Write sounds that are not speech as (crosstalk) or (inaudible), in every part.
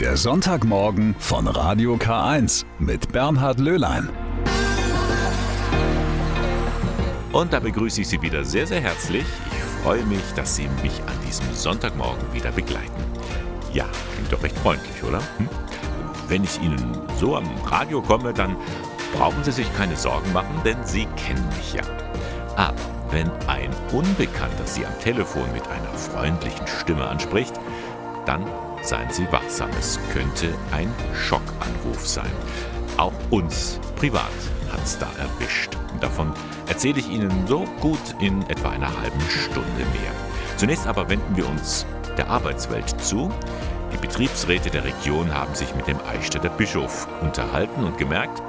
Der Sonntagmorgen von Radio K1 mit Bernhard Löhlein. Und da begrüße ich Sie wieder sehr, sehr herzlich. Ich freue mich, dass Sie mich an diesem Sonntagmorgen wieder begleiten. Ja, klingt doch recht freundlich, oder? Hm? Wenn ich Ihnen so am Radio komme, dann brauchen Sie sich keine Sorgen machen, denn Sie kennen mich ja. Aber wenn ein Unbekannter Sie am Telefon mit einer freundlichen Stimme anspricht, dann seien Sie wachsam. Es könnte ein Schockanruf sein. Auch uns privat hat es da erwischt. Davon erzähle ich Ihnen so gut in etwa einer halben Stunde mehr. Zunächst aber wenden wir uns der Arbeitswelt zu. Die Betriebsräte der Region haben sich mit dem Eichstätter Bischof unterhalten und gemerkt,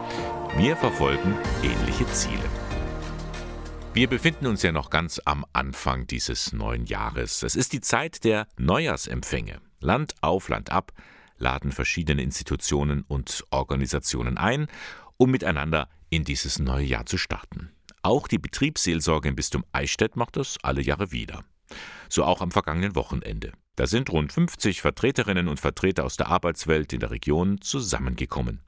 wir verfolgen ähnliche Ziele. Wir befinden uns ja noch ganz am Anfang dieses neuen Jahres. Es ist die Zeit der Neujahrsempfänge. Land auf, Land ab laden verschiedene Institutionen und Organisationen ein, um miteinander in dieses neue Jahr zu starten. Auch die Betriebsseelsorge im Bistum Eichstätt macht das alle Jahre wieder. So auch am vergangenen Wochenende. Da sind rund 50 Vertreterinnen und Vertreter aus der Arbeitswelt in der Region zusammengekommen.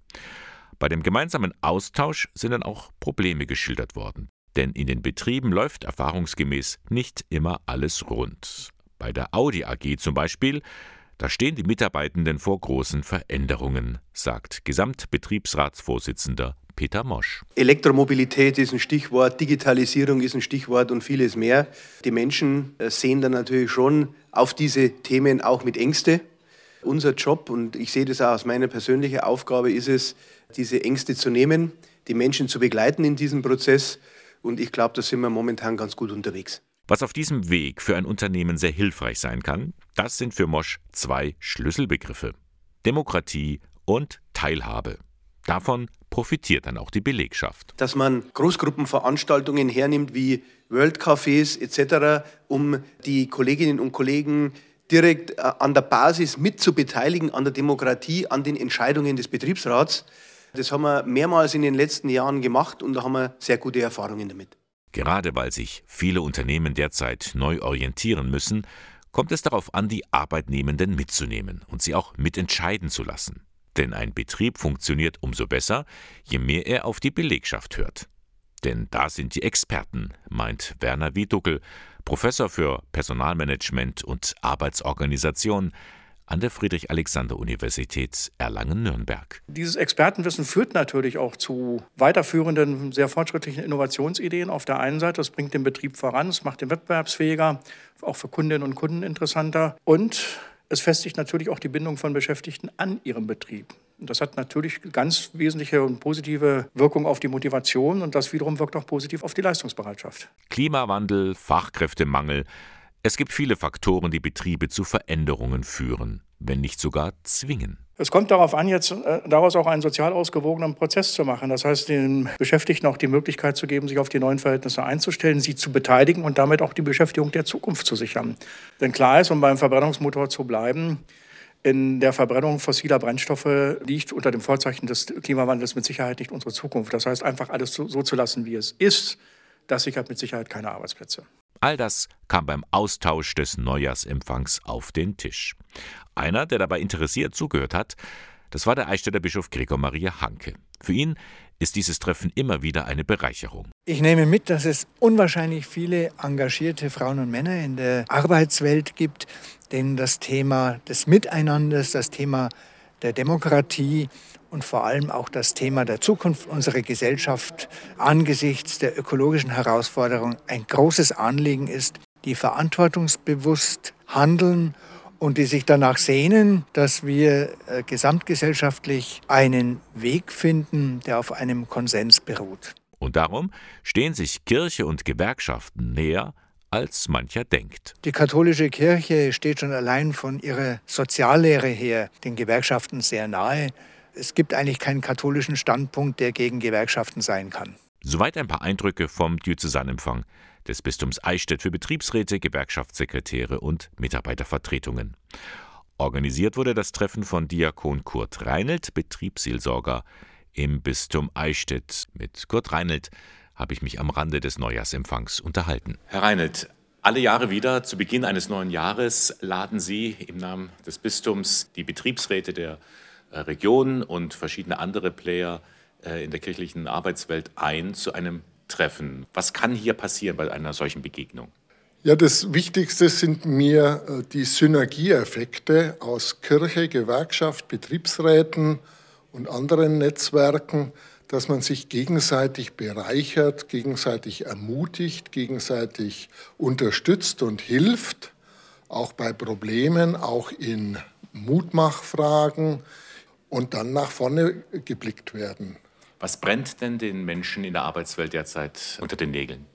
Bei dem gemeinsamen Austausch sind dann auch Probleme geschildert worden. Denn in den Betrieben läuft erfahrungsgemäß nicht immer alles rund. Bei der Audi AG zum Beispiel, da stehen die Mitarbeitenden vor großen Veränderungen, sagt Gesamtbetriebsratsvorsitzender Peter Mosch. Elektromobilität ist ein Stichwort, Digitalisierung ist ein Stichwort und vieles mehr. Die Menschen äh, sehen dann natürlich schon auf diese Themen auch mit Ängste. Unser Job, und ich sehe das auch als meine persönliche Aufgabe, ist es, diese Ängste zu nehmen, die Menschen zu begleiten in diesem Prozess und ich glaube, da sind wir momentan ganz gut unterwegs. Was auf diesem Weg für ein Unternehmen sehr hilfreich sein kann, das sind für Mosch zwei Schlüsselbegriffe. Demokratie und Teilhabe. Davon profitiert dann auch die Belegschaft. Dass man Großgruppenveranstaltungen hernimmt wie World Cafés etc., um die Kolleginnen und Kollegen direkt äh, an der Basis mit zu beteiligen, an der Demokratie, an den Entscheidungen des Betriebsrats. Das haben wir mehrmals in den letzten Jahren gemacht und da haben wir sehr gute Erfahrungen damit. Gerade weil sich viele Unternehmen derzeit neu orientieren müssen, kommt es darauf an, die Arbeitnehmenden mitzunehmen und sie auch mitentscheiden zu lassen. Denn ein Betrieb funktioniert umso besser, je mehr er auf die Belegschaft hört. Denn da sind die Experten, meint Werner Wieduckel, Professor für Personalmanagement und Arbeitsorganisation an der Friedrich-Alexander-Universität Erlangen-Nürnberg. Dieses Expertenwissen führt natürlich auch zu weiterführenden, sehr fortschrittlichen Innovationsideen auf der einen Seite. Das bringt den Betrieb voran, es macht ihn wettbewerbsfähiger, auch für Kundinnen und Kunden interessanter. Und es festigt natürlich auch die Bindung von Beschäftigten an ihrem Betrieb. Das hat natürlich ganz wesentliche und positive Wirkung auf die Motivation und das wiederum wirkt auch positiv auf die Leistungsbereitschaft. Klimawandel, Fachkräftemangel, es gibt viele Faktoren, die Betriebe zu Veränderungen führen, wenn nicht sogar zwingen. Es kommt darauf an, jetzt äh, daraus auch einen sozial ausgewogenen Prozess zu machen. Das heißt, den Beschäftigten auch die Möglichkeit zu geben, sich auf die neuen Verhältnisse einzustellen, sie zu beteiligen und damit auch die Beschäftigung der Zukunft zu sichern. Denn klar ist, um beim Verbrennungsmotor zu bleiben, in der Verbrennung fossiler Brennstoffe liegt unter dem Vorzeichen des Klimawandels mit Sicherheit nicht unsere Zukunft. Das heißt, einfach alles so, so zu lassen, wie es ist, das sichert mit Sicherheit keine Arbeitsplätze. All das kam beim Austausch des Neujahrsempfangs auf den Tisch. Einer, der dabei interessiert zugehört hat, das war der Eichstätter Bischof Gregor Maria Hanke. Für ihn ist dieses Treffen immer wieder eine Bereicherung. Ich nehme mit, dass es unwahrscheinlich viele engagierte Frauen und Männer in der Arbeitswelt gibt, denen das Thema des Miteinanders, das Thema der Demokratie und vor allem auch das Thema der Zukunft unserer Gesellschaft angesichts der ökologischen Herausforderung ein großes Anliegen ist, die verantwortungsbewusst handeln und die sich danach sehnen, dass wir äh, gesamtgesellschaftlich einen Weg finden, der auf einem Konsens beruht. Und darum stehen sich Kirche und Gewerkschaften näher, als mancher denkt. Die katholische Kirche steht schon allein von ihrer Soziallehre her den Gewerkschaften sehr nahe es gibt eigentlich keinen katholischen Standpunkt, der gegen Gewerkschaften sein kann. Soweit ein paar Eindrücke vom Diözesanempfang des Bistums Eichstätt für Betriebsräte, Gewerkschaftssekretäre und Mitarbeitervertretungen. Organisiert wurde das Treffen von Diakon Kurt Reinelt, Betriebsseelsorger im Bistum Eichstätt. Mit Kurt Reinelt habe ich mich am Rande des Neujahrsempfangs unterhalten. Herr Reinelt, Alle Jahre wieder, zu Beginn eines neuen Jahres, laden Sie im Namen des Bistums die Betriebsräte der äh, Region und verschiedene andere Player äh, in der kirchlichen Arbeitswelt ein zu einem Treffen. Was kann hier passieren bei einer solchen Begegnung? Ja, das Wichtigste sind mir äh, die Synergieeffekte aus Kirche, Gewerkschaft, Betriebsräten und anderen Netzwerken, dass man sich gegenseitig bereichert, gegenseitig ermutigt, gegenseitig unterstützt und hilft, auch bei Problemen, auch in Mutmachfragen und dann nach vorne geblickt werden. Was brennt denn den Menschen in der Arbeitswelt derzeit unter den Nägeln?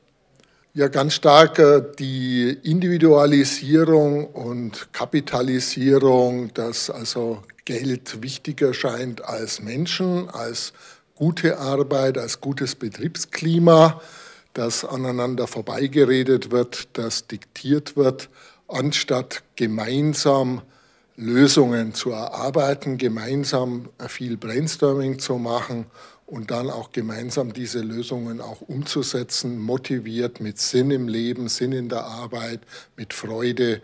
Ja, ganz stark äh, die Individualisierung und Kapitalisierung, dass also Geld wichtiger scheint als Menschen, als gute Arbeit, als gutes Betriebsklima, dass aneinander vorbeigeredet wird, dass diktiert wird, anstatt gemeinsam Lösungen zu erarbeiten, gemeinsam viel Brainstorming zu machen und dann auch gemeinsam diese Lösungen auch umzusetzen, motiviert mit Sinn im Leben, Sinn in der Arbeit, mit Freude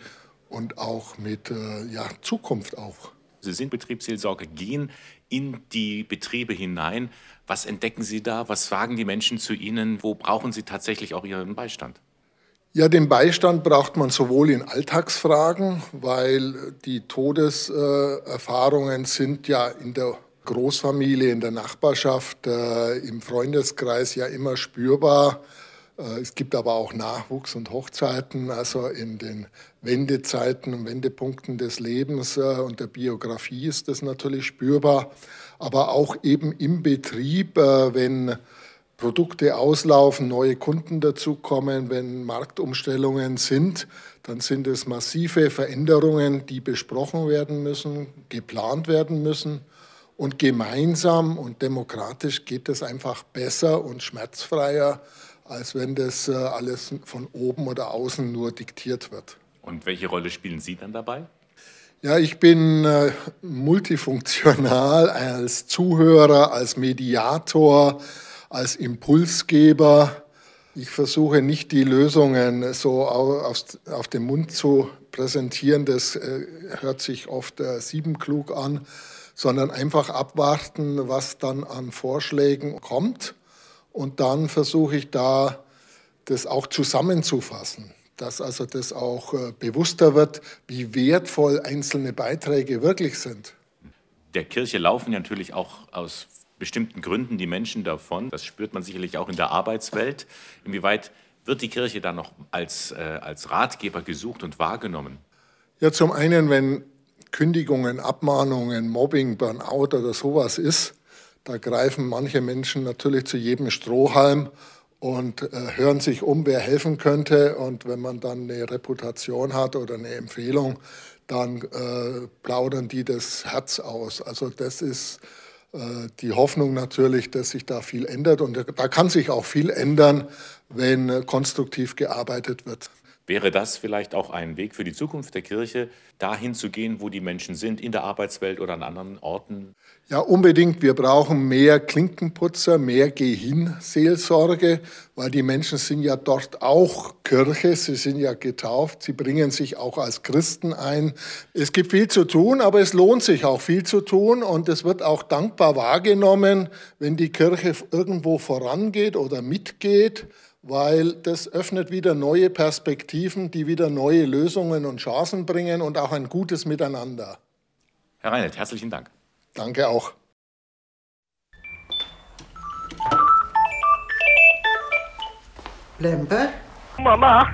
und auch mit äh, ja, Zukunft auch. Sie sind Betriebsseelsorger, gehen in die Betriebe hinein. Was entdecken Sie da? Was sagen die Menschen zu Ihnen? Wo brauchen Sie tatsächlich auch Ihren Beistand? Ja, den Beistand braucht man sowohl in Alltagsfragen, weil die Todeserfahrungen sind ja in der Großfamilie, in der Nachbarschaft, äh, im Freundeskreis ja immer spürbar. Äh, es gibt aber auch Nachwuchs und Hochzeiten, also in den Wendezeiten und Wendepunkten des Lebens äh, und der Biografie ist das natürlich spürbar. Aber auch eben im Betrieb, äh, wenn Produkte auslaufen, neue Kunden dazukommen, wenn Marktumstellungen sind, dann sind es massive Veränderungen, die besprochen werden müssen, geplant werden müssen. Und gemeinsam und demokratisch geht es einfach besser und schmerzfreier, als wenn das äh, alles von oben oder außen nur diktiert wird. Und welche Rolle spielen Sie dann dabei? Ja, ich bin äh, multifunktional als Zuhörer, als Mediator, als Impulsgeber. Ich versuche nicht die Lösungen so auf, den Mund zu präsentieren, das äh, hört sich oft äh, siebenklug an, sondern einfach abwarten, was dann an Vorschlägen kommt. Und dann versuche ich da, das auch zusammenzufassen, dass also das auch äh, bewusster wird, wie wertvoll einzelne Beiträge wirklich sind. Der Kirche laufen ja natürlich auch aus bestimmten Gründen die Menschen davon. Das spürt man sicherlich auch in der Arbeitswelt. Inwieweit wird die Kirche da noch als, äh, als Ratgeber gesucht und wahrgenommen? Ja, zum einen, wenn Kündigungen, Abmahnungen, Mobbing, Burnout oder sowas ist, da greifen manche Menschen natürlich zu jedem Strohhalm und äh, hören sich um, wer helfen könnte. Und wenn man dann eine Reputation hat oder eine Empfehlung, dann äh, plaudern die das Herz aus. Also das ist die Hoffnung natürlich, dass sich da viel ändert. Und da kann sich auch viel ändern, wenn äh, konstruktiv gearbeitet wird. Wäre das vielleicht auch ein Weg für die Zukunft der Kirche, dahin zu gehen, wo die Menschen sind, in der Arbeitswelt oder an anderen Orten? Ja, unbedingt. Wir brauchen mehr Klinkenputzer, mehr Gehinseelsorge, weil die Menschen sind ja dort auch Kirche, sie sind ja getauft, sie bringen sich auch als Christen ein. Es gibt viel zu tun, aber es lohnt sich auch viel zu tun und es wird auch dankbar wahrgenommen, wenn die Kirche irgendwo vorangeht oder mitgeht weil das öffnet wieder neue Perspektiven, die wieder neue Lösungen und Chancen bringen und auch ein gutes Miteinander. Herr Reinelt, herzlichen Dank. Danke auch. Lempe? Mama,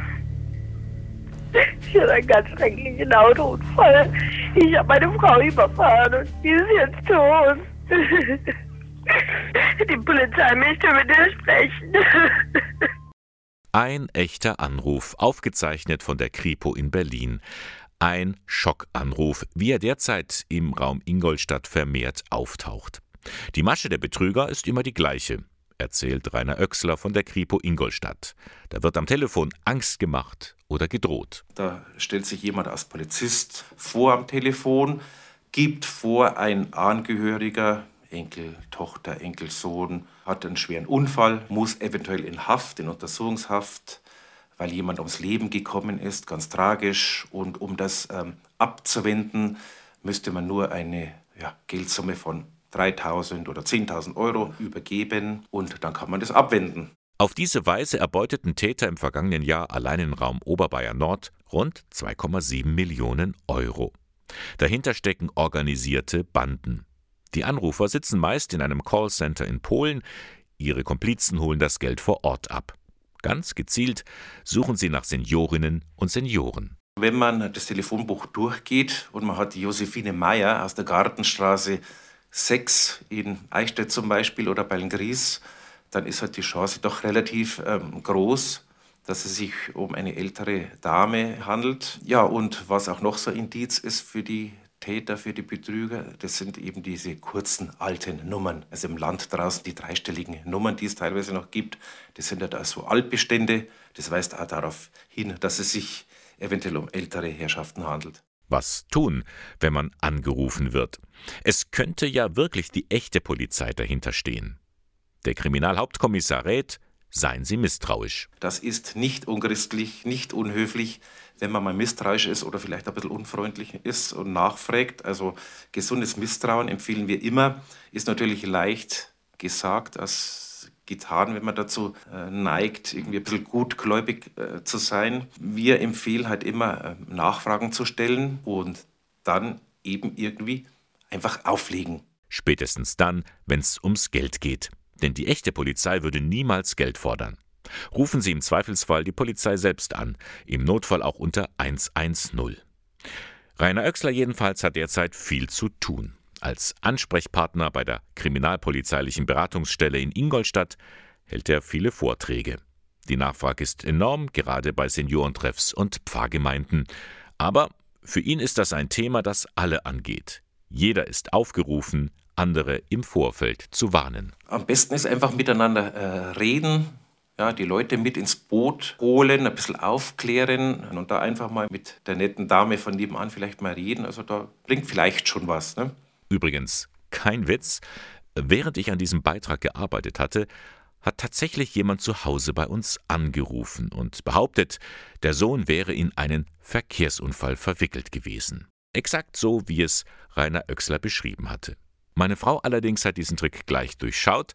ich hatte einen ganz schrecklichen Autounfall. Ich habe meine Frau überfahren und die ist jetzt tot. (laughs) Die Polizei möchte mit dir sprechen. Ein echter Anruf, aufgezeichnet von der Kripo in Berlin. Ein Schockanruf, wie er derzeit im Raum Ingolstadt vermehrt auftaucht. Die Masche der Betrüger ist immer die gleiche, erzählt Rainer Oechsler von der Kripo Ingolstadt. Da wird am Telefon Angst gemacht oder gedroht. Da stellt sich jemand als Polizist vor am Telefon, gibt vor, ein Angehöriger Enkel, Tochter, Enkelsohn hat einen schweren Unfall, muss eventuell in Haft, in Untersuchungshaft, weil jemand ums Leben gekommen ist, ganz tragisch. Und um das ähm, abzuwenden, müsste man nur eine ja, Geldsumme von 3.000 oder 10.000 Euro übergeben und dann kann man das abwenden. Auf diese Weise erbeuteten Täter im vergangenen Jahr allein im Raum Oberbayern Nord rund 2,7 Millionen Euro. Dahinter stecken organisierte Banden. Die Anrufer sitzen meist in einem Callcenter in Polen, ihre Komplizen holen das Geld vor Ort ab. Ganz gezielt suchen sie nach Seniorinnen und Senioren. Wenn man das Telefonbuch durchgeht und man hat die Josephine Meyer aus der Gartenstraße 6 in Eichstätt zum Beispiel oder Ballengries, dann ist halt die Chance doch relativ ähm, groß, dass es sich um eine ältere Dame handelt. Ja, und was auch noch so Indiz ist für die Täter, für die Betrüger, das sind eben diese kurzen alten Nummern. Also im Land draußen die dreistelligen Nummern, die es teilweise noch gibt, das sind ja da so Altbestände. Das weist auch darauf hin, dass es sich eventuell um ältere Herrschaften handelt. Was tun, wenn man angerufen wird? Es könnte ja wirklich die echte Polizei dahinter stehen. Der Kriminalhauptkommissar rät, seien Sie misstrauisch. Das ist nicht unchristlich, nicht unhöflich, wenn man mal misstrauisch ist oder vielleicht ein bisschen unfreundlich ist und nachfragt. Also gesundes Misstrauen empfehlen wir immer. Ist natürlich leicht gesagt als getan, wenn man dazu äh, neigt, irgendwie ein bisschen gutgläubig äh, zu sein. Wir empfehlen halt immer, äh, Nachfragen zu stellen und dann eben irgendwie einfach auflegen. Spätestens dann, wenn es ums Geld geht. Denn die echte Polizei würde niemals Geld fordern. Rufen Sie im Zweifelsfall die Polizei selbst an, im Notfall auch unter 110. Rainer Oechsler jedenfalls hat derzeit viel zu tun. Als Ansprechpartner bei der Kriminalpolizeilichen Beratungsstelle in Ingolstadt hält er viele Vorträge. Die Nachfrage ist enorm, gerade bei Seniorentreffs und Pfarrgemeinden. Aber für ihn ist das ein Thema, das alle angeht. Jeder ist aufgerufen, andere im Vorfeld zu warnen. Am besten ist einfach miteinander äh, reden, ja, die Leute mit ins Boot holen, ein bisschen aufklären und da einfach mal mit der netten Dame von nebenan vielleicht mal reden. Also da bringt vielleicht schon was. Ne? Übrigens, kein Witz. Während ich an diesem Beitrag gearbeitet hatte, hat tatsächlich jemand zu Hause bei uns angerufen und behauptet, der Sohn wäre in einen Verkehrsunfall verwickelt gewesen. Exakt so, wie es Rainer Oechsler beschrieben hatte. Meine Frau allerdings hat diesen Trick gleich durchschaut.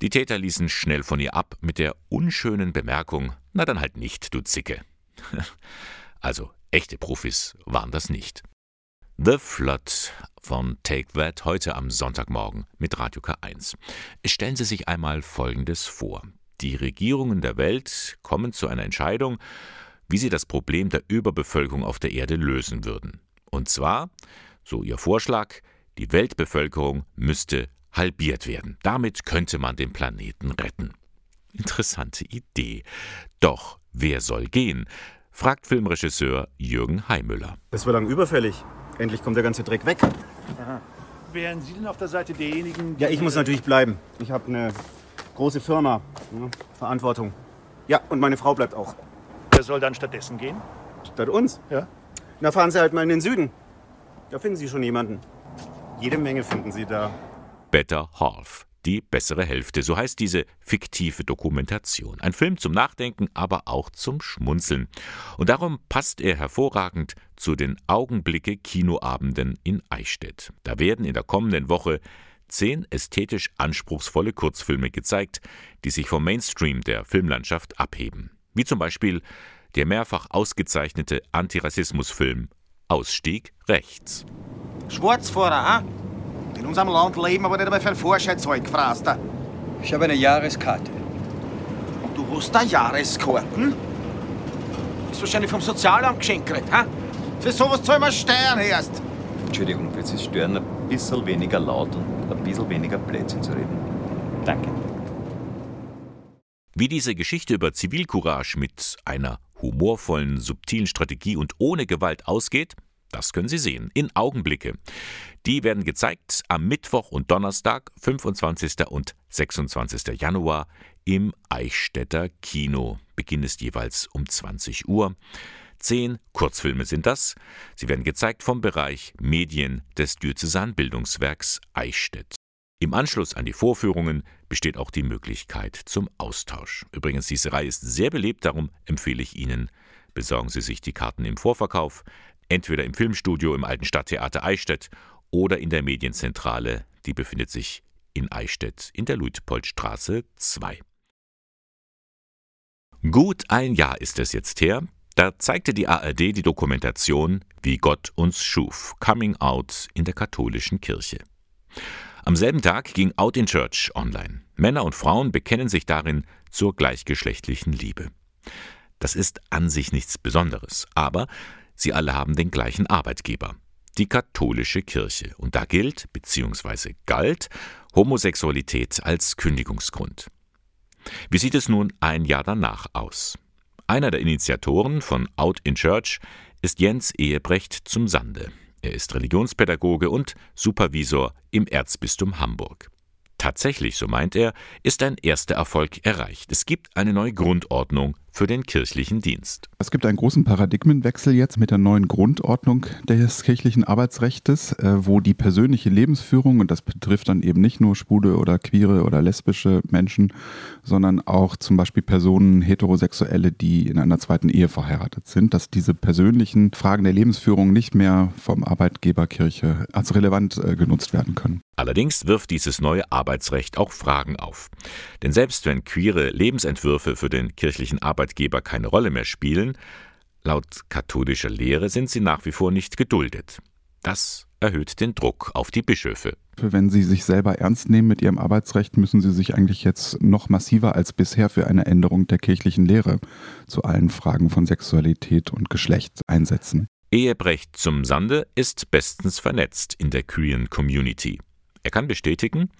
Die Täter ließen schnell von ihr ab mit der unschönen Bemerkung: Na dann halt nicht, du Zicke. (laughs) also, echte Profis waren das nicht. The Flood von Take That heute am Sonntagmorgen mit Radio K1. Stellen Sie sich einmal Folgendes vor. Die Regierungen der Welt kommen zu einer Entscheidung, wie sie das Problem der Überbevölkerung auf der Erde lösen würden. Und zwar, so ihr Vorschlag, die Weltbevölkerung müsste halbiert werden. Damit könnte man den Planeten retten. Interessante Idee. Doch wer soll gehen? fragt Filmregisseur Jürgen Heimüller. Das war lang überfällig. Endlich kommt der ganze Dreck weg. Aha. Wären Sie denn auf der Seite derjenigen? Ja, ich muss natürlich bleiben. Ich habe eine große Firma. Ja, Verantwortung. Ja, und meine Frau bleibt auch. Wer soll dann stattdessen gehen? Statt uns? Ja. Na, fahren Sie halt mal in den Süden. Da finden Sie schon jemanden. Jede Menge finden Sie da. Better Half. Die bessere Hälfte, so heißt diese fiktive Dokumentation. Ein Film zum Nachdenken, aber auch zum Schmunzeln. Und darum passt er hervorragend zu den Augenblicke Kinoabenden in Eichstätt. Da werden in der kommenden Woche zehn ästhetisch anspruchsvolle Kurzfilme gezeigt, die sich vom Mainstream der Filmlandschaft abheben. Wie zum Beispiel der mehrfach ausgezeichnete Antirassismusfilm Ausstieg rechts. Schwarzfahrer, ha? In unserem Land leben aber nicht einmal für ein Vorscheidszeug, gefraster. Ich habe eine Jahreskarte. Und du hast da Jahreskarten? Ist wahrscheinlich vom Sozialamt geschenkt, ha? Für sowas zahlen wir Steuern erst. Entschuldigung, wird Sie stören, ein bisschen weniger laut und ein bisschen weniger Blödsinn zu reden. Danke. Wie diese Geschichte über Zivilcourage mit einer humorvollen, subtilen Strategie und ohne Gewalt ausgeht, das können Sie sehen in Augenblicke. Die werden gezeigt am Mittwoch und Donnerstag, 25. und 26. Januar im Eichstätter Kino. Beginn ist jeweils um 20 Uhr. Zehn Kurzfilme sind das. Sie werden gezeigt vom Bereich Medien des Diözesanbildungswerks Eichstätt. Im Anschluss an die Vorführungen besteht auch die Möglichkeit zum Austausch. Übrigens, diese Reihe ist sehr beliebt, darum empfehle ich Ihnen, besorgen Sie sich die Karten im Vorverkauf, entweder im Filmstudio im Alten Stadttheater Eichstätt oder in der Medienzentrale, die befindet sich in Eichstätt in der Luitpoldstraße 2. Gut ein Jahr ist es jetzt her, da zeigte die ARD die Dokumentation Wie Gott uns schuf, Coming Out in der katholischen Kirche. Am selben Tag ging Out in Church online. Männer und Frauen bekennen sich darin zur gleichgeschlechtlichen Liebe. Das ist an sich nichts Besonderes, aber sie alle haben den gleichen Arbeitgeber, die katholische Kirche. Und da gilt bzw. galt Homosexualität als Kündigungsgrund. Wie sieht es nun ein Jahr danach aus? Einer der Initiatoren von Out in Church ist Jens Ehebrecht zum Sande. Er ist Religionspädagoge und Supervisor im Erzbistum Hamburg. Tatsächlich, so meint er, ist ein erster Erfolg erreicht. Es gibt eine neue Grundordnung für den kirchlichen Dienst. Es gibt einen großen Paradigmenwechsel jetzt mit der neuen Grundordnung des kirchlichen Arbeitsrechts, äh, wo die persönliche Lebensführung, und das betrifft dann eben nicht nur schwule oder queere oder lesbische Menschen, sondern auch zum Beispiel Personen, Heterosexuelle, die in einer zweiten Ehe verheiratet sind, dass diese persönlichen Fragen der Lebensführung nicht mehr vom Arbeitgeber Kirche als relevant äh, genutzt werden können. Allerdings wirft dieses neue Arbeitsrecht auch Fragen auf. Denn selbst wenn queere Lebensentwürfe für den kirchlichen Arbeitgeber keine Rolle mehr spielen, laut katholischer Lehre sind sie nach wie vor nicht geduldet. Das erhöht den Druck auf die Bischöfe. Wenn Sie sich selber ernst nehmen mit Ihrem Arbeitsrecht, müssen Sie sich eigentlich jetzt noch massiver als bisher für eine Änderung der kirchlichen Lehre zu allen Fragen von Sexualität und Geschlecht einsetzen. Ehebrecht zum Sande ist bestens vernetzt in der queeren Community. Er kann bestätigen,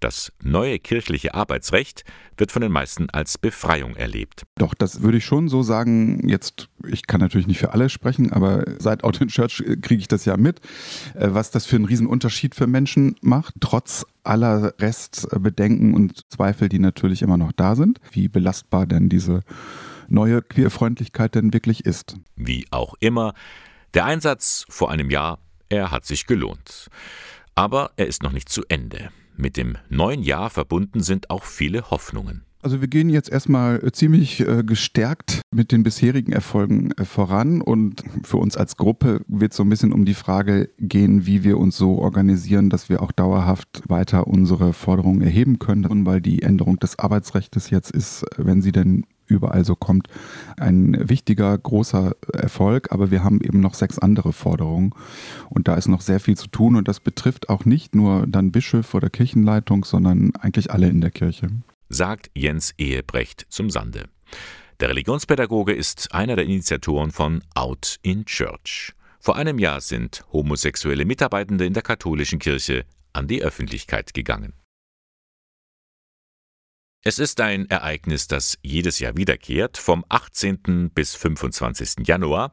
das neue kirchliche Arbeitsrecht wird von den meisten als Befreiung erlebt. Doch, das würde ich schon so sagen. Jetzt, ich kann natürlich nicht für alle sprechen, aber seit Out in Church äh, kriege ich das ja mit, äh, was das für einen Riesenunterschied für Menschen macht, trotz aller Restbedenken und Zweifel, die natürlich immer noch da sind, wie belastbar denn diese neue Queerfreundlichkeit denn wirklich ist. Wie auch immer, der Einsatz vor einem Jahr, er hat sich gelohnt. Aber er ist noch nicht zu Ende. Mit dem neuen Jahr verbunden sind auch viele Hoffnungen. Also wir gehen jetzt erstmal äh, ziemlich äh, gestärkt mit den bisherigen Erfolgen äh, voran und für uns als Gruppe wird es so ein bisschen um die Frage gehen, wie wir uns so organisieren, dass wir auch dauerhaft weiter unsere Forderungen erheben können, und weil die Änderung des Arbeitsrechts jetzt ist, wenn sie denn überall so kommt, ein wichtiger, großer Erfolg. Aber wir haben eben noch sechs andere Forderungen. Und da ist noch sehr viel zu tun. Und das betrifft auch nicht nur dann Bischof oder Kirchenleitung, sondern eigentlich alle in der Kirche. Sagt Jens Ehebrecht zum Sande. Der Religionspädagoge ist einer der Initiatoren von Out in Church. Vor einem Jahr sind homosexuelle Mitarbeitende in der katholischen Kirche an die Öffentlichkeit gegangen. Es ist ein Ereignis, das jedes Jahr wiederkehrt. Vom 18. bis 25. Januar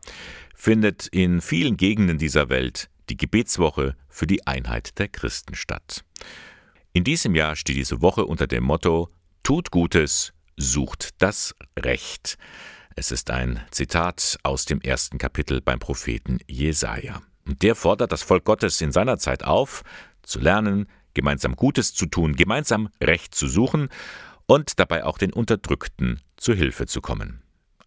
findet in vielen Gegenden dieser Welt die Gebetswoche für die Einheit der Christen statt. In diesem Jahr steht diese Woche unter dem Motto Tut Gutes, sucht das Recht. Es ist ein Zitat aus dem ersten Kapitel beim Propheten Jesaja. Und der fordert das Volk Gottes in seiner Zeit auf, zu lernen, gemeinsam Gutes zu tun, gemeinsam Recht zu suchen und dabei auch den Unterdrückten zu Hilfe zu kommen.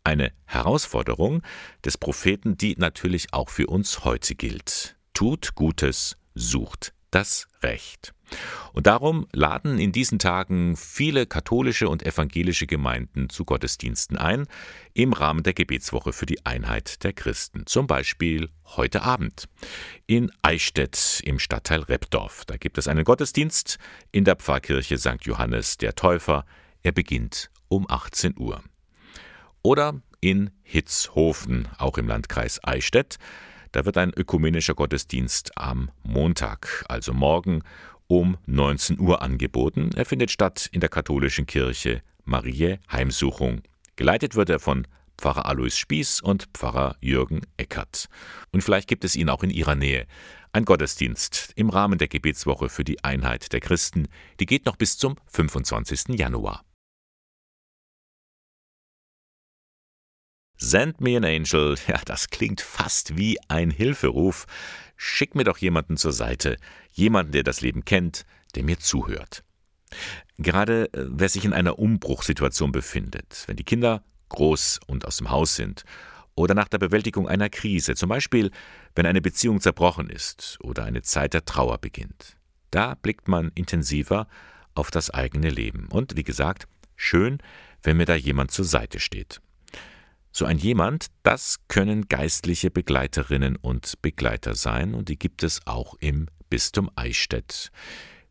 Eine Herausforderung des Propheten, die natürlich auch für uns heute gilt. Tut Gutes, sucht das Recht. Und darum laden in diesen Tagen viele katholische und evangelische Gemeinden zu Gottesdiensten ein, im Rahmen der Gebetswoche für die Einheit der Christen. Zum Beispiel heute Abend in Eichstätt im Stadtteil Repdorf. Da gibt es einen Gottesdienst in der Pfarrkirche St. Johannes der Täufer. Er beginnt um 18 Uhr. Oder in Hitzhofen, auch im Landkreis Eichstätt. Da wird ein ökumenischer Gottesdienst am Montag, also morgen, um 19 Uhr angeboten. Er findet statt in der katholischen Kirche Marie Heimsuchung. Geleitet wird er von Pfarrer Alois Spieß und Pfarrer Jürgen Eckert. Und vielleicht gibt es ihn auch in Ihrer Nähe. Ein Gottesdienst im Rahmen der Gebetswoche für die Einheit der Christen, die geht noch bis zum 25. Januar. Send me an angel, (laughs) ja, das klingt fast wie ein Hilferuf. Schick mir doch jemanden zur Seite, jemanden, der das Leben kennt, der mir zuhört. Gerade äh, wer sich in einer Umbruchssituation befindet, wenn die Kinder groß und aus dem Haus sind, oder nach der Bewältigung einer Krise, zum Beispiel wenn eine Beziehung zerbrochen ist oder eine Zeit der Trauer beginnt. Da blickt man intensiver auf das eigene Leben. Und wie gesagt, schön, wenn mir da jemand zur Seite steht. So ein jemand, das können geistliche Begleiterinnen und Begleiter sein, und die gibt es auch im Bistum Eichstätt.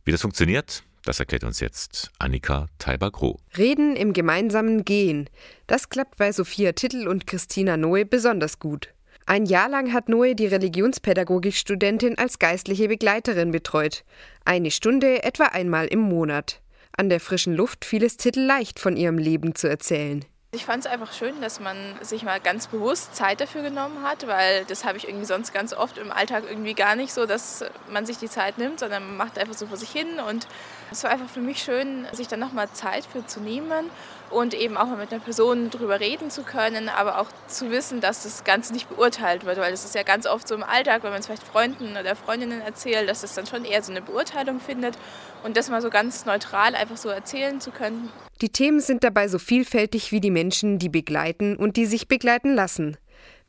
Wie das funktioniert, das erklärt uns jetzt Annika Teiber-Groh. Reden im gemeinsamen Gehen. Das klappt bei Sophia Tittel und Christina Noe besonders gut. Ein Jahr lang hat Noe die Religionspädagogikstudentin als geistliche Begleiterin betreut. Eine Stunde etwa einmal im Monat. An der frischen Luft fiel es Titel leicht, von ihrem Leben zu erzählen. Ich fand es einfach schön, dass man sich mal ganz bewusst Zeit dafür genommen hat, weil das habe ich irgendwie sonst ganz oft im Alltag irgendwie gar nicht so, dass man sich die Zeit nimmt, sondern man macht einfach so vor sich hin. Und es war einfach für mich schön, sich dann nochmal Zeit für zu nehmen und eben auch mal mit einer Person drüber reden zu können, aber auch zu wissen, dass das Ganze nicht beurteilt wird, weil das ist ja ganz oft so im Alltag, wenn man es vielleicht Freunden oder Freundinnen erzählt, dass es dann schon eher so eine Beurteilung findet und das mal so ganz neutral einfach so erzählen zu können. Die Themen sind dabei so vielfältig wie die Menschen, die begleiten und die sich begleiten lassen.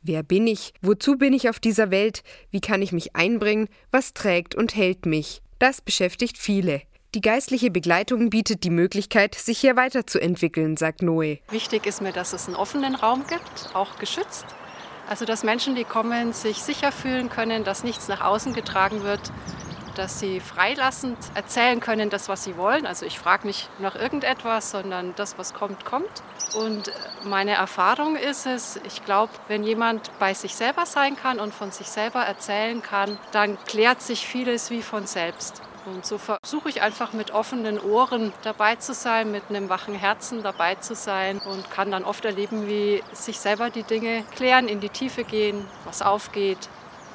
Wer bin ich? Wozu bin ich auf dieser Welt? Wie kann ich mich einbringen? Was trägt und hält mich? Das beschäftigt viele. Die geistliche Begleitung bietet die Möglichkeit, sich hier weiterzuentwickeln, sagt Noe. Wichtig ist mir, dass es einen offenen Raum gibt, auch geschützt. Also dass Menschen, die kommen, sich sicher fühlen können, dass nichts nach außen getragen wird, dass sie freilassend erzählen können, das, was sie wollen. Also ich frage nicht nach irgendetwas, sondern das, was kommt, kommt. Und meine Erfahrung ist es, ich glaube, wenn jemand bei sich selber sein kann und von sich selber erzählen kann, dann klärt sich vieles wie von selbst. Und so versuche ich einfach mit offenen Ohren dabei zu sein, mit einem wachen Herzen dabei zu sein und kann dann oft erleben, wie sich selber die Dinge klären, in die Tiefe gehen, was aufgeht,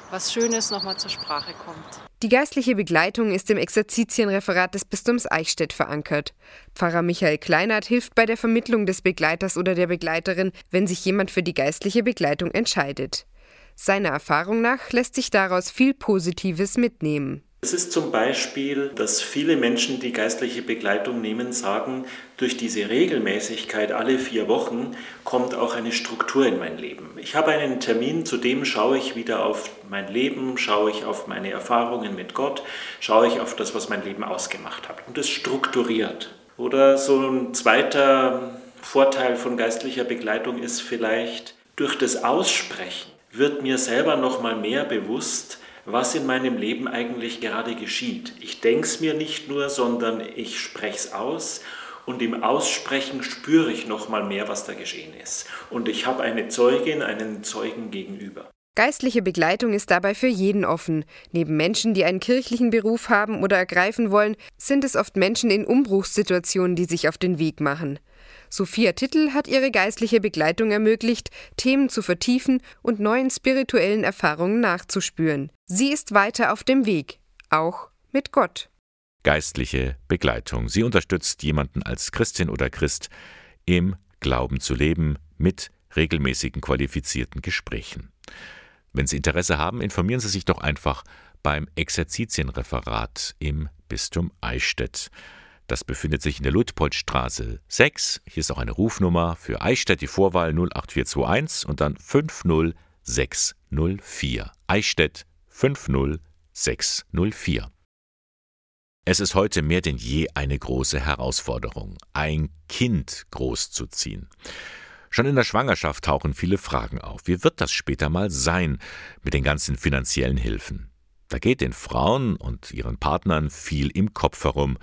was Schönes nochmal zur Sprache kommt. Die geistliche Begleitung ist im Exerzitienreferat des Bistums Eichstätt verankert. Pfarrer Michael Kleinert hilft bei der Vermittlung des Begleiters oder der Begleiterin, wenn sich jemand für die geistliche Begleitung entscheidet. Seiner Erfahrung nach lässt sich daraus viel Positives mitnehmen. Es ist zum Beispiel, dass viele Menschen, die geistliche Begleitung nehmen, sagen, durch diese Regelmäßigkeit alle vier Wochen kommt auch eine Struktur in mein Leben. Ich habe einen Termin, zu dem schaue ich wieder auf mein Leben, schaue ich auf meine Erfahrungen mit Gott, schaue ich auf das, was mein Leben ausgemacht hat. Und es strukturiert. Oder so ein zweiter Vorteil von geistlicher Begleitung ist vielleicht, durch das Aussprechen wird mir selber noch mal mehr bewusst, was in meinem Leben eigentlich gerade geschieht. Ich denke es mir nicht nur, sondern ich spreche es aus und im Aussprechen spüre ich noch mal mehr, was da geschehen ist. Und ich habe eine Zeugin, einen Zeugen gegenüber. Geistliche Begleitung ist dabei für jeden offen. Neben Menschen, die einen kirchlichen Beruf haben oder ergreifen wollen, sind es oft Menschen in Umbruchssituationen, die sich auf den Weg machen. Sophia Tittel hat ihre geistliche Begleitung ermöglicht, Themen zu vertiefen und neuen spirituellen Erfahrungen nachzuspüren. Sie ist weiter auf dem Weg, auch mit Gott. Geistliche Begleitung. Sie unterstützt jemanden als Christin oder Christ im Glauben zu leben mit regelmäßigen qualifizierten Gesprächen. Wenn Sie Interesse haben, informieren Sie sich doch einfach beim Exerzitienreferat im Bistum Eichstätt. Das befindet sich in der Luitpoldstraße 6. Hier ist auch eine Rufnummer für Eichstätt, die Vorwahl 08421 und dann 50604. Eichstätt 50604. Es ist heute mehr denn je eine große Herausforderung, ein Kind großzuziehen. Schon in der Schwangerschaft tauchen viele Fragen auf. Wie wird das später mal sein mit den ganzen finanziellen Hilfen? Da geht den Frauen und ihren Partnern viel im Kopf herum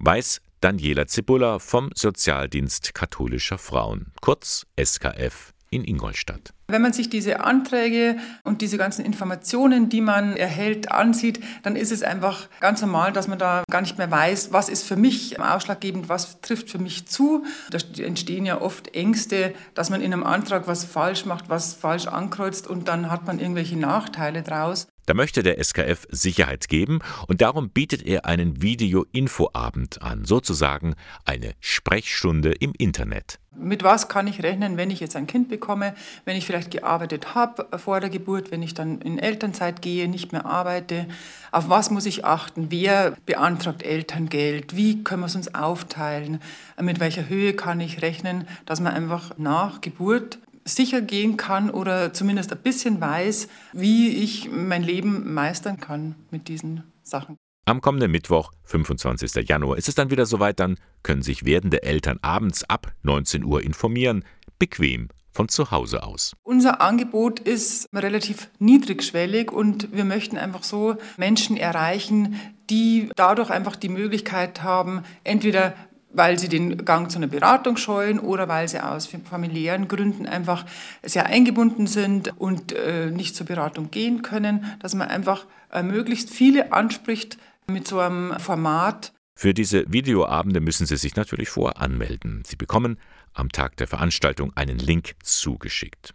weiß Daniela Zibulla vom Sozialdienst katholischer Frauen, kurz SKF in Ingolstadt. Wenn man sich diese Anträge und diese ganzen Informationen, die man erhält, ansieht, dann ist es einfach ganz normal, dass man da gar nicht mehr weiß, was ist für mich ausschlaggebend, was trifft für mich zu. Da entstehen ja oft Ängste, dass man in einem Antrag was falsch macht, was falsch ankreuzt und dann hat man irgendwelche Nachteile draus. Da möchte der SKF Sicherheit geben und darum bietet er einen Video-Infoabend an, sozusagen eine Sprechstunde im Internet. Mit was kann ich rechnen, wenn ich jetzt ein Kind bekomme, wenn ich vielleicht gearbeitet habe vor der Geburt, wenn ich dann in Elternzeit gehe, nicht mehr arbeite? Auf was muss ich achten? Wer beantragt Elterngeld? Wie können wir es uns aufteilen? Mit welcher Höhe kann ich rechnen, dass man einfach nach Geburt sicher gehen kann oder zumindest ein bisschen weiß, wie ich mein Leben meistern kann mit diesen Sachen. Am kommenden Mittwoch, 25. Januar, ist es dann wieder soweit, dann können sich werdende Eltern abends ab 19 Uhr informieren, bequem von zu Hause aus. Unser Angebot ist relativ niedrigschwellig und wir möchten einfach so Menschen erreichen, die dadurch einfach die Möglichkeit haben, entweder weil sie den Gang zu einer Beratung scheuen oder weil sie aus familiären Gründen einfach sehr eingebunden sind und äh, nicht zur Beratung gehen können, dass man einfach äh, möglichst viele anspricht mit so einem Format. Für diese Videoabende müssen Sie sich natürlich voranmelden. Sie bekommen am Tag der Veranstaltung einen Link zugeschickt.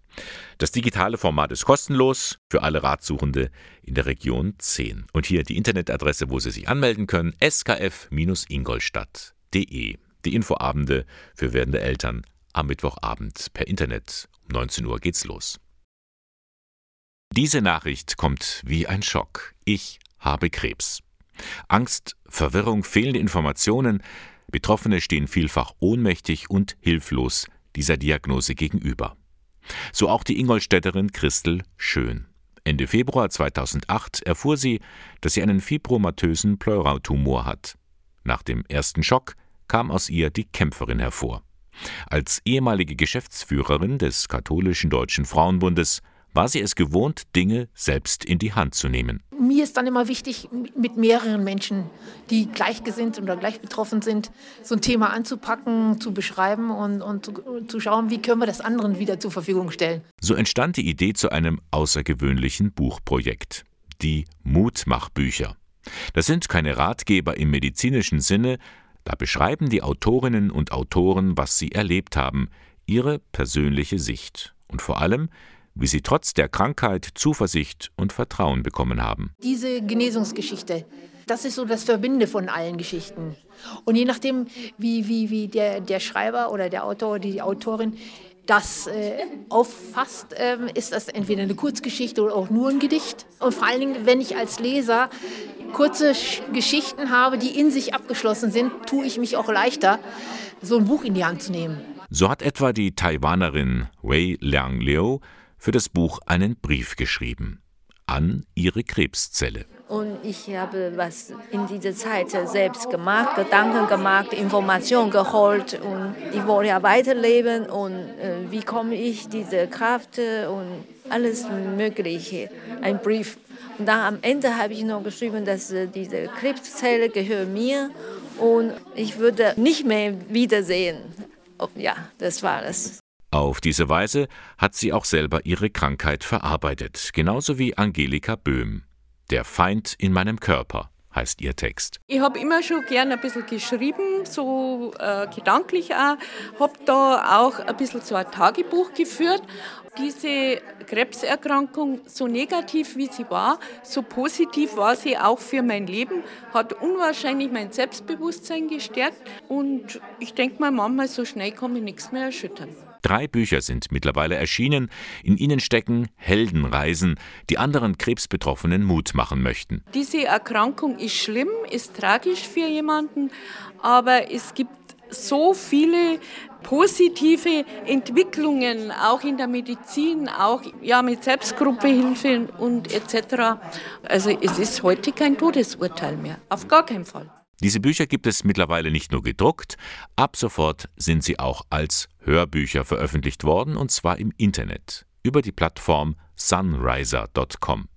Das digitale Format ist kostenlos für alle Ratsuchende in der Region 10. Und hier die Internetadresse, wo Sie sich anmelden können, skf-ingolstadt www.ftf.de. Die Infoabende für werdende Eltern am Mittwochabend per Internet. Um 19 Uhr geht's los. Diese Nachricht kommt wie ein Schock. Ich habe Krebs. Angst, Verwirrung, fehlende Informationen. Betroffene stehen vielfach ohnmächtig und hilflos dieser Diagnose gegenüber. So auch die Ingolstädterin Christel Schön. Ende Februar 2008 erfuhr sie, dass sie einen fibromatösen Pleuratumor hat. Nach dem ersten Schock kam aus ihr die Kämpferin hervor. Als ehemalige Geschäftsführerin des katholischen Deutschen Frauenbundes war sie es gewohnt, Dinge selbst in die Hand zu nehmen. Mir ist dann immer wichtig, mit mehreren Menschen, die gleichgesinnt oder gleich betroffen sind, so ein Thema anzupacken, zu beschreiben und, und zu, zu schauen, wie können wir das anderen wieder zur Verfügung stellen. So entstand die Idee zu einem außergewöhnlichen Buchprojekt, die Mutmachbücher. Das sind keine Ratgeber im medizinischen Sinne, da beschreiben die Autorinnen und Autoren, was sie erlebt haben, ihre persönliche Sicht und vor allem, wie sie trotz der Krankheit Zuversicht und Vertrauen bekommen haben. Diese Genesungsgeschichte, das ist so das Verbinde von allen Geschichten. Und je nachdem, wie, wie, wie der, der Schreiber oder der Autor oder die Autorin das äh, auffasst, äh, ist das entweder eine Kurzgeschichte oder auch nur ein Gedicht. Und vor allen Dingen, wenn ich als Leser kurze Geschichten habe, die in sich abgeschlossen sind, tue ich mich auch leichter, so ein Buch in die Hand zu nehmen. So hat etwa die Taiwanerin Wei Liang Liu für das Buch einen Brief geschrieben an ihre Krebszelle. Und ich habe was in dieser Zeit selbst gemacht, Gedanken gemacht, Informationen geholt und ich wollte ja weiterleben und äh, wie komme ich diese Kraft und alles Mögliche. Ein Brief. Und dann am Ende habe ich noch geschrieben, dass äh, diese Krebszelle gehört mir und ich würde nicht mehr wiedersehen. Oh, ja, das war es. Auf diese Weise hat sie auch selber ihre Krankheit verarbeitet, genauso wie Angelika Böhm. Der Feind in meinem Körper heißt ihr Text. Ich habe immer schon gern ein bisschen geschrieben, so äh, gedanklich auch. Habe da auch ein bisschen so ein Tagebuch geführt. Diese Krebserkrankung, so negativ wie sie war, so positiv war sie auch für mein Leben, hat unwahrscheinlich mein Selbstbewusstsein gestärkt und ich denke mal, manchmal so schnell kann mich nichts mehr erschüttern. Drei Bücher sind mittlerweile erschienen. In ihnen stecken Heldenreisen, die anderen Krebsbetroffenen Mut machen möchten. Diese Erkrankung ist schlimm, ist tragisch für jemanden, aber es gibt so viele positive Entwicklungen, auch in der Medizin, auch ja, mit Selbstgruppehilfe und etc. Also es ist heute kein Todesurteil mehr, auf gar keinen Fall. Diese Bücher gibt es mittlerweile nicht nur gedruckt, ab sofort sind sie auch als Hörbücher veröffentlicht worden, und zwar im Internet über die Plattform sunriser.com.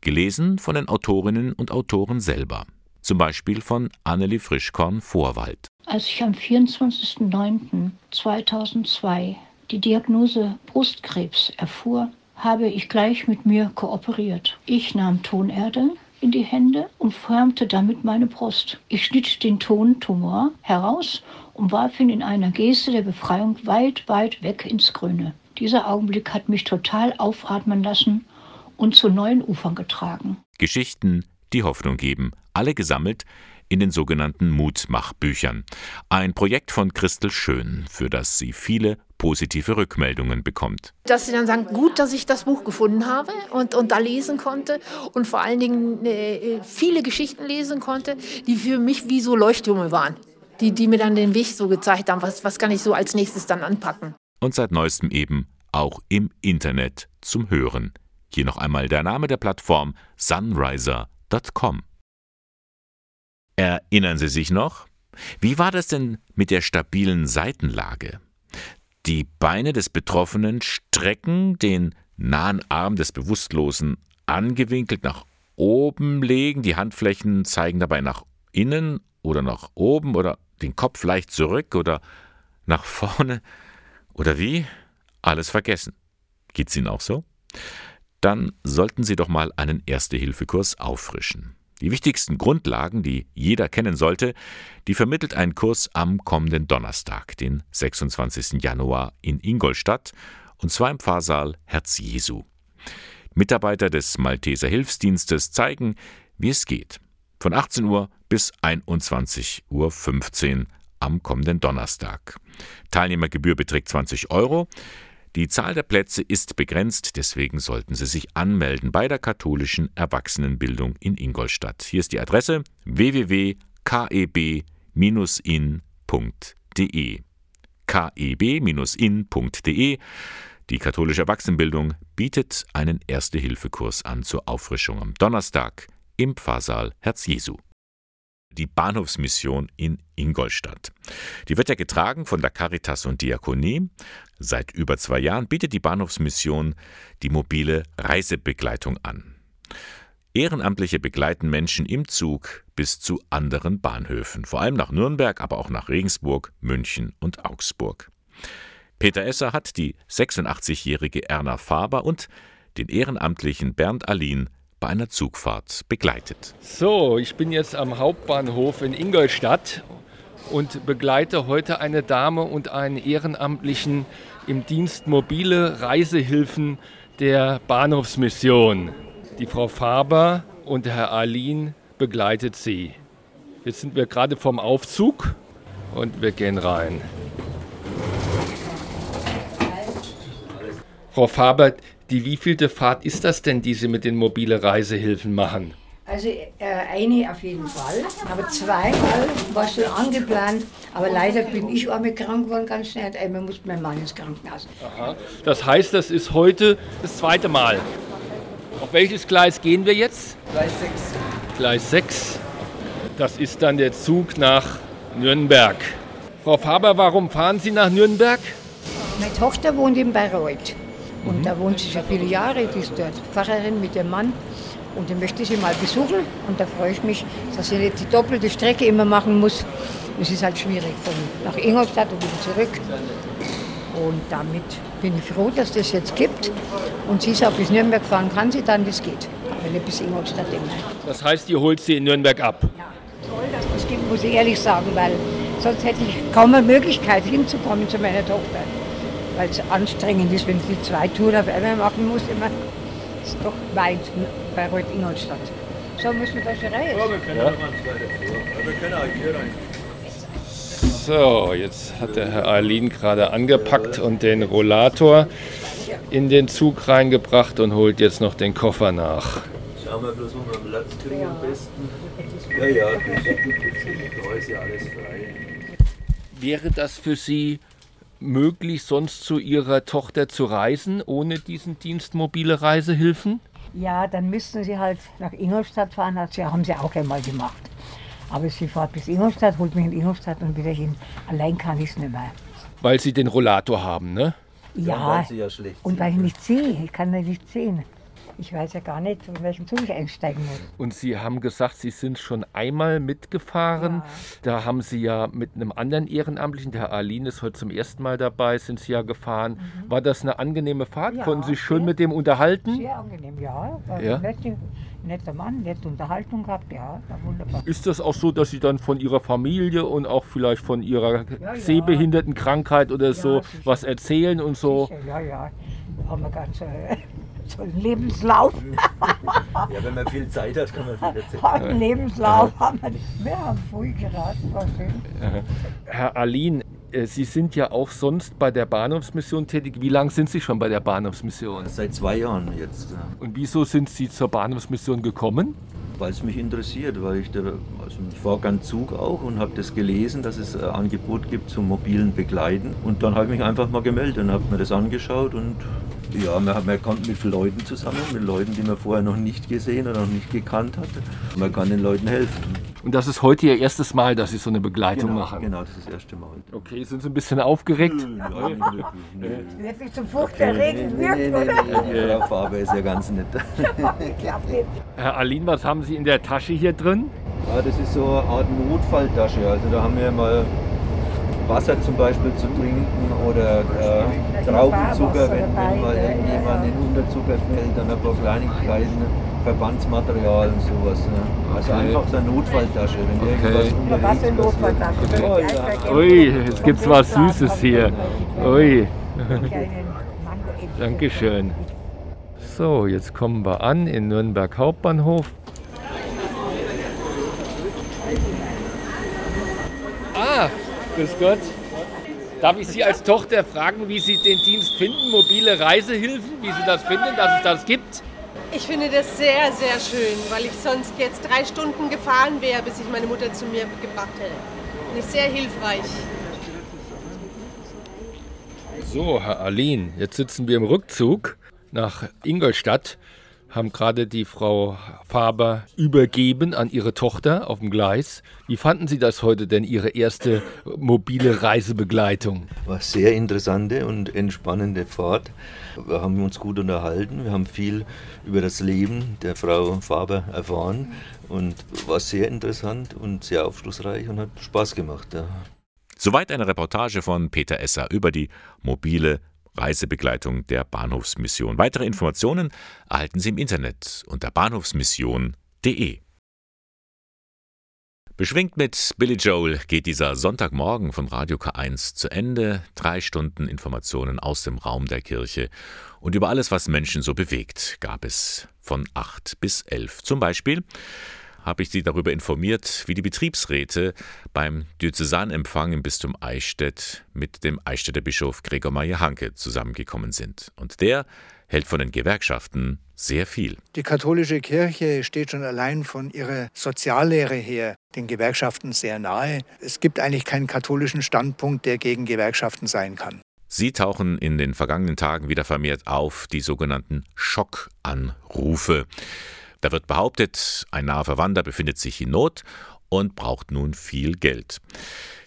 Gelesen von den Autorinnen und Autoren selber, zum Beispiel von Annelie Frischkorn Vorwald. Als ich am 24.09.2002 die Diagnose Brustkrebs erfuhr, habe ich gleich mit mir kooperiert. Ich nahm Tonerde, in die Hände und formte damit meine Brust. Ich schnitt den Tontumor heraus und warf ihn in einer Geste der Befreiung weit, weit weg ins Grüne. Dieser Augenblick hat mich total aufatmen lassen und zu neuen Ufern getragen. Geschichten, die Hoffnung geben, alle gesammelt in den sogenannten Mutmachbüchern. Ein Projekt von Christel Schön, für das sie viele positive Rückmeldungen bekommt. Dass sie dann sagen, gut, dass ich das Buch gefunden habe und, und da lesen konnte und vor allen Dingen äh, viele Geschichten lesen konnte, die für mich wie so Leuchttürme waren. Die, die mir dann den Weg so gezeigt haben, was, was kann ich so als nächstes dann anpacken. Und seit neuestem eben auch im Internet zum Hören. Hier noch einmal der Name der Plattform sunriser.com. Erinnern Sie sich noch? Wie war das denn mit der stabilen Seitenlage? Die Beine des Betroffenen strecken den nahen Arm des Bewusstlosen angewinkelt nach oben legen, die Handflächen zeigen dabei nach innen oder nach oben oder den Kopf leicht zurück oder nach vorne oder wie? Alles vergessen. Geht's Ihnen auch so? Dann sollten Sie doch mal einen Erste-Hilfe-Kurs auffrischen. Die wichtigsten Grundlagen, die jeder kennen sollte, die vermittelt ein Kurs am kommenden Donnerstag, den 26. Januar in Ingolstadt, und zwar im Pfarrsaal Herz Jesu. Mitarbeiter des Malteser Hilfsdienstes zeigen, wie es geht. Von 18 Uhr bis 21.15 Uhr am kommenden Donnerstag. Teilnehmergebühr beträgt 20 Euro. Die Zahl der Plätze ist begrenzt, deswegen sollten Sie sich anmelden bei der katholischen Erwachsenenbildung in Ingolstadt. Hier ist die Adresse www.keb-in.de. keb-in.de. Die katholische Erwachsenenbildung bietet einen Erste-Hilfe-Kurs an zur Auffrischung am Donnerstag im Pfarrsaal Herz Jesu die Bahnhofsmission in Ingolstadt. Die wird ja getragen von der Caritas und Diakonie. Seit über zwei Jahren bietet die Bahnhofsmission die mobile Reisebegleitung an. Ehrenamtliche begleiten Menschen im Zug bis zu anderen Bahnhöfen, vor allem nach Nürnberg, aber auch nach Regensburg, München und Augsburg. Peter Esser hat die 86-jährige Erna Faber und den ehrenamtlichen Bernd Alin bei einer Zugfahrt begleitet. So, ich bin jetzt am Hauptbahnhof in Ingolstadt und begleite heute eine Dame und einen Ehrenamtlichen im Dienst mobile Reisehilfen der Bahnhofsmission. Die Frau Faber und Herr Alin begleitet sie. Jetzt sind wir gerade vom Aufzug und wir gehen rein. Frau Faber, die wievielte Fahrt ist das denn, die Sie mit den mobile Reisehilfen machen? Also äh, eine auf jeden Fall, aber zweimal war schon angeplant, aber leider bin ich auch mit krank geworden ganz schnell. Einmal musste mein Mann ins Krankenhaus. Aha. Das heißt, das ist heute das zweite Mal. Auf welches Gleis gehen wir jetzt? Gleis 6. Gleis 6. Das ist dann der Zug nach Nürnberg. Frau Faber, warum fahren Sie nach Nürnberg? Meine Tochter wohnt in Bayreuth. Und mhm. da wohnt sie schon viele Jahre, die ist dort Pfarrerin mit ihrem Mann. Und den möchte sie mal besuchen. Und da freue ich mich, dass sie nicht die doppelte Strecke immer machen muss. Es ist halt schwierig, von nach Ingolstadt und wieder zurück. Und damit bin ich froh, dass das jetzt gibt. Und sie ist auch bis Nürnberg fahren kann sie dann, das geht. Wenn nicht bis Ingolstadt immer. Das heißt, ihr holt sie in Nürnberg ab? Ja, toll, dass das gibt, muss ich ehrlich sagen, weil sonst hätte ich kaum eine Möglichkeit hinzukommen zu meiner Tochter weil es anstrengend ist, wenn sie zwei Touren auf einmal machen muss. Immer. ist doch weit bei Rot Ingolstadt. So müssen wir da schon rein. Ja, wir können ja. wir können auch hier rein. So, jetzt hat der Herr Arlin gerade angepackt und den Rollator in den Zug reingebracht und holt jetzt noch den Koffer nach. Schauen wir bloß, wo wir Platz kriegen am besten. Ja, ja, da ist alles frei. Wäre das für Sie möglich, sonst zu Ihrer Tochter zu reisen, ohne diesen Dienst mobile Reisehilfen? Ja, dann müssten Sie halt nach Ingolstadt fahren. Das haben Sie auch einmal gemacht. Aber sie fährt bis Ingolstadt, holt mich in Ingolstadt und wieder hin. Allein kann ich es nicht mehr. Weil Sie den Rollator haben, ne? Ja, ja, ja und weil ich nicht sehe. Ich kann nicht sehen. Ich weiß ja gar nicht, in welchem Zug ich einsteigen muss. Und Sie haben gesagt, Sie sind schon einmal mitgefahren. Ja. Da haben Sie ja mit einem anderen Ehrenamtlichen, der Herr Arlin ist heute zum ersten Mal dabei, sind Sie ja gefahren. Mhm. War das eine angenehme Fahrt? Ja, Konnten Sie schön sehr, mit dem unterhalten? Sehr angenehm, ja. Ja. Nette, netter Mann, nette Unterhaltung gehabt, ja, wunderbar. Ist das auch so, dass Sie dann von Ihrer Familie und auch vielleicht von Ihrer ja, Sehbehindertenkrankheit oder so was erzählen und so? Sicher, ja, ja. Haben wir ganz... Äh, Lebenslauf. ja, wenn man viel Zeit hat, kann man viel erzählen. (laughs) Ein Lebenslauf haben wir nicht mehr. Haben früh geraten, war schön. Herr Alin, äh, Sie sind ja auch sonst bei der Bahnhofsmission tätig. Wie lange sind Sie schon bei der Bahnhofsmission? Seit zwei Jahren jetzt. Und wieso sind Sie zur Bahnhofsmission gekommen? Weil es mich interessiert, weil ich, da, also ich fahre ganz Zug auch und habe das gelesen, dass es ein Angebot gibt zum mobilen Begleiten. Und dann habe ich mich einfach mal gemeldet und habe mir das angeschaut und ja, man, man kommt mit Leuten zusammen, mit Leuten, die man vorher noch nicht gesehen oder noch nicht gekannt hatte. Man kann den Leuten helfen. Und das ist heute Ihr erstes Mal, dass Sie so eine Begleitung genau, machen? Genau, das ist das erste Mal heute. Okay, sind Sie ein bisschen aufgeregt? Wirklich zum furchterregend wirkt, oder? Die Frau Faber ist ja ganz nett. (laughs) Herr Alin, was haben Sie in der Tasche hier drin? Ja, das ist so eine Art Notfalltasche. Also da haben wir mal Wasser zum Beispiel zu trinken oder äh, Traubenzucker, wenn, wenn mal irgendjemand in Unterzucker fällt, dann ein paar Kleinigkeiten, Verbandsmaterial und sowas. Ne? Also Okay. einfach so eine Notfalltasche, wenn Okay. irgendwas unterwegs passiert. Oh, ja. Ui, jetzt gibt's was Süßes hier. Ui. Dankeschön. So, jetzt kommen wir an in Nürnberg Hauptbahnhof. Grüß Gott. Darf ich Sie als Tochter fragen, wie Sie den Dienst finden, mobile Reisehilfen, wie Sie das finden, dass es das gibt? Ich finde das sehr, sehr schön, weil ich sonst jetzt drei Stunden gefahren wäre, bis ich meine Mutter zu mir gebracht hätte. Finde ich sehr hilfreich. So, Herr Alin, jetzt sitzen wir im Rückzug nach Ingolstadt, haben gerade die Frau Faber übergeben an ihre Tochter auf dem Gleis. Wie fanden Sie das heute denn, Ihre erste mobile Reisebegleitung? War sehr interessante und entspannende Fahrt. Wir haben uns gut unterhalten. Wir haben viel über das Leben der Frau Faber erfahren und war sehr interessant und sehr aufschlussreich und hat Spaß gemacht. Ja. Soweit eine Reportage von Peter Esser über die mobile Reisebegleitung der Bahnhofsmission. Weitere Informationen erhalten Sie im Internet unter bahnhofsmission.de. Beschwingt mit Billy Joel geht dieser Sonntagmorgen von Radio K1 zu Ende. Drei Stunden Informationen aus dem Raum der Kirche und über alles, was Menschen so bewegt, gab es von 8 bis 11. Zum Beispiel habe ich Sie darüber informiert, wie die Betriebsräte beim Diözesanempfang im Bistum Eichstätt mit dem Eichstätter Bischof Gregor Meyer-Hanke zusammengekommen sind. Und der hält von den Gewerkschaften sehr viel. Die katholische Kirche steht schon allein von ihrer Soziallehre her den Gewerkschaften sehr nahe. Es gibt eigentlich keinen katholischen Standpunkt, der gegen Gewerkschaften sein kann. Sie tauchen in den vergangenen Tagen wieder vermehrt auf, die sogenannten Schockanrufe. Da wird behauptet, ein naher Verwandter befindet sich in Not und braucht nun viel Geld.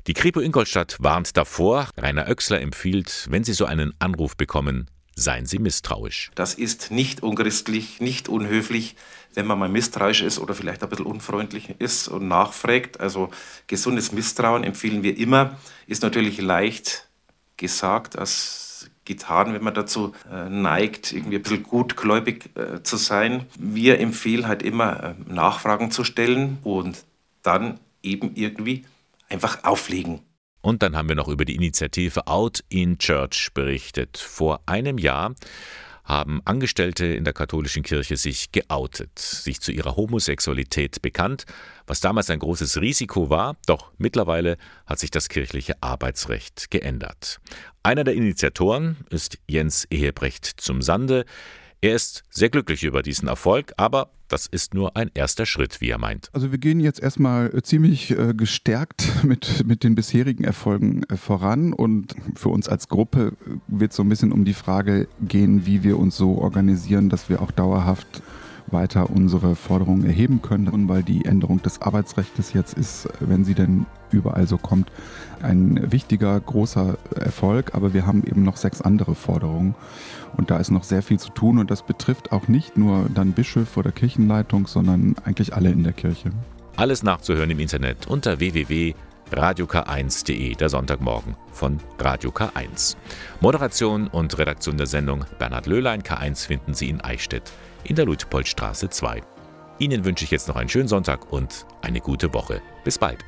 Die Kripo Ingolstadt warnt davor. Rainer Oechsler empfiehlt, wenn Sie so einen Anruf bekommen, seien Sie misstrauisch. Das ist nicht unchristlich, nicht unhöflich, wenn man mal misstrauisch ist oder vielleicht ein bisschen unfreundlich ist und nachfragt. Also gesundes Misstrauen empfehlen wir immer. Ist natürlich leicht gesagt als getan, wenn man dazu äh, neigt, irgendwie ein bisschen gutgläubig äh, zu sein. Wir empfehlen halt immer, äh, Nachfragen zu stellen und dann eben irgendwie einfach auflegen. Und dann haben wir noch über die Initiative Out in Church berichtet. Vor einem Jahr haben Angestellte in der katholischen Kirche sich geoutet, sich zu ihrer Homosexualität bekannt, was damals ein großes Risiko war, doch mittlerweile hat sich das kirchliche Arbeitsrecht geändert. Einer der Initiatoren ist Jens Ehebrecht zum Sande. Er ist sehr glücklich über diesen Erfolg, aber das ist nur ein erster Schritt, wie er meint. Also wir gehen jetzt erstmal äh, ziemlich äh, gestärkt (laughs) mit, mit den bisherigen Erfolgen äh, voran und für uns als Gruppe wird so ein bisschen um die Frage gehen, wie wir uns so organisieren, dass wir auch dauerhaft weiter unsere Forderungen erheben können. Und weil die Änderung des Arbeitsrechts jetzt ist, wenn sie denn überall so kommt, ein wichtiger, großer Erfolg. Aber wir haben eben noch sechs andere Forderungen. Und da ist noch sehr viel zu tun. Und das betrifft auch nicht nur dann Bischof oder Kirchenleitung, sondern eigentlich alle in der Kirche. Alles nachzuhören im Internet unter www.radiok1.de, der Sonntagmorgen von Radio K1. Moderation und Redaktion der Sendung Bernhard Löhlein. K1 finden Sie in Eichstätt in der Luitpoldstraße 2. Ihnen wünsche ich jetzt noch einen schönen Sonntag und eine gute Woche. Bis bald.